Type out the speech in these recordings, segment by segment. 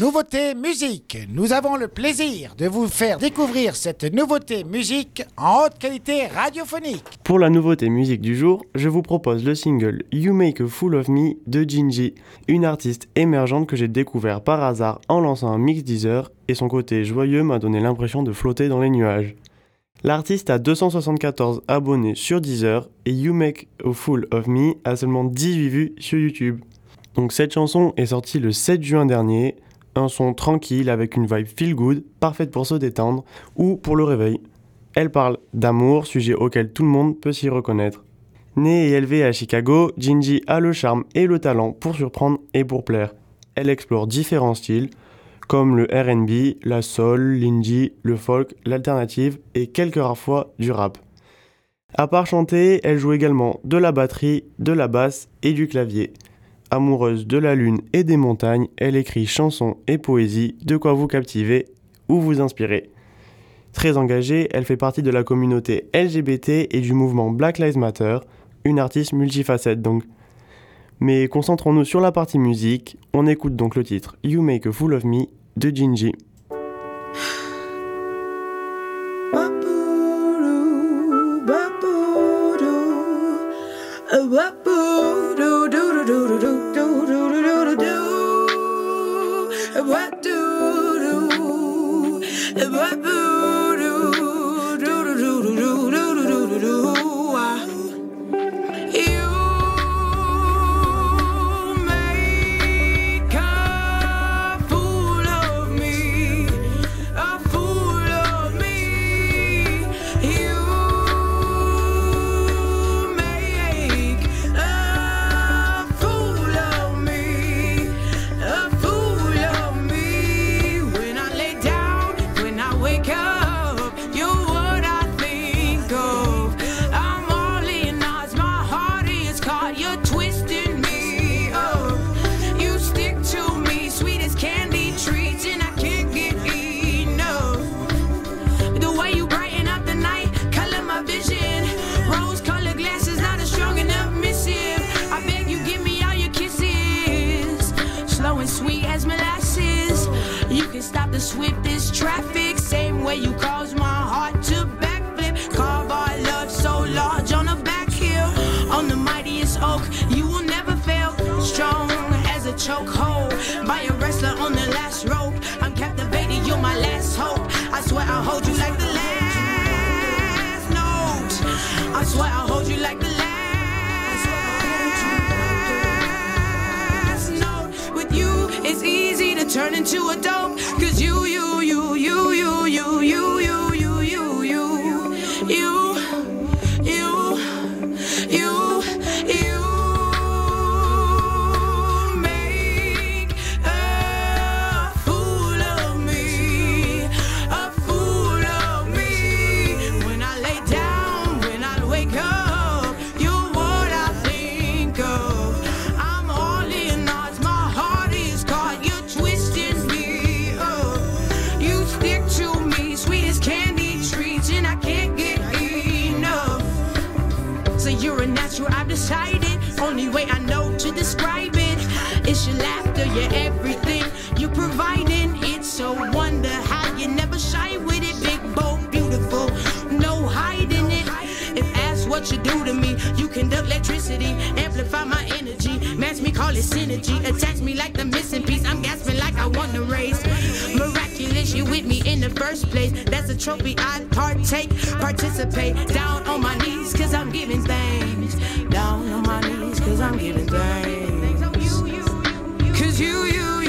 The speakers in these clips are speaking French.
Nouveauté musique. Nous avons le plaisir de vous faire découvrir cette nouveauté musique en haute qualité radiophonique. Pour la nouveauté musique du jour, je vous propose le single You Make a Fool of Me de Gingy, une artiste émergente que j'ai découvert par hasard en lançant un mix Deezer et son côté joyeux m'a donné l'impression de flotter dans les nuages. L'artiste a 274 abonnés sur Deezer et You Make a Fool of Me a seulement 18 vues sur YouTube. Donc cette chanson est sortie le 7 juin dernier, un son tranquille avec une vibe feel good, parfaite pour se détendre ou pour le réveil. Elle parle d'amour, sujet auquel tout le monde peut s'y reconnaître. Née et élevée à Chicago, Gingy a le charme et le talent pour surprendre et pour plaire. Elle explore différents styles, comme le RB, la soul, l'indie, le folk, l'alternative et quelques rares fois du rap. À part chanter, elle joue également de la batterie, de la basse et du clavier. Amoureuse de la lune et des montagnes, elle écrit chansons et poésie, de quoi vous captiver ou vous inspirer. Très engagée, elle fait partie de la communauté LGBT et du mouvement Black Lives Matter, une artiste multifacette donc. Mais concentrons-nous sur la partie musique, on écoute donc le titre You Make a Fool of Me de Gingy. Swiftest traffic. Turn into a dope. Cause you, So you're a natural, I've decided. Only way I know to describe it is your laughter, your everything. you're providing it's so wonder how you never shy with it. Big, bold, beautiful, no hiding it. If asked what you do to me, you conduct electricity, amplify my energy, match me, call it synergy. Attach me like the missing piece. I'm gasping like I won the race. Miraculous, you with me in the first place. Trophy I partake, participate. Down on my knees, cause I'm giving thanks. Down on my knees, cause I'm giving thanks. Cause you, you,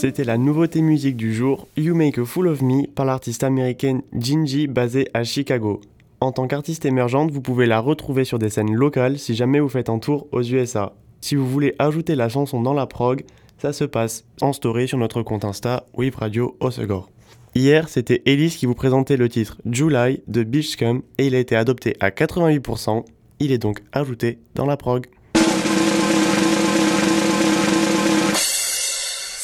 C'était la nouveauté musique du jour, You Make a Fool of Me, par l'artiste américaine Gingy basée à Chicago. En tant qu'artiste émergente, vous pouvez la retrouver sur des scènes locales si jamais vous faites un tour aux USA. Si vous voulez ajouter la chanson dans la prog, ça se passe en story sur notre compte Insta Wave Radio Osegor. Hier, c'était Elise qui vous présentait le titre July de Beachcom et il a été adopté à 88%. Il est donc ajouté dans la prog.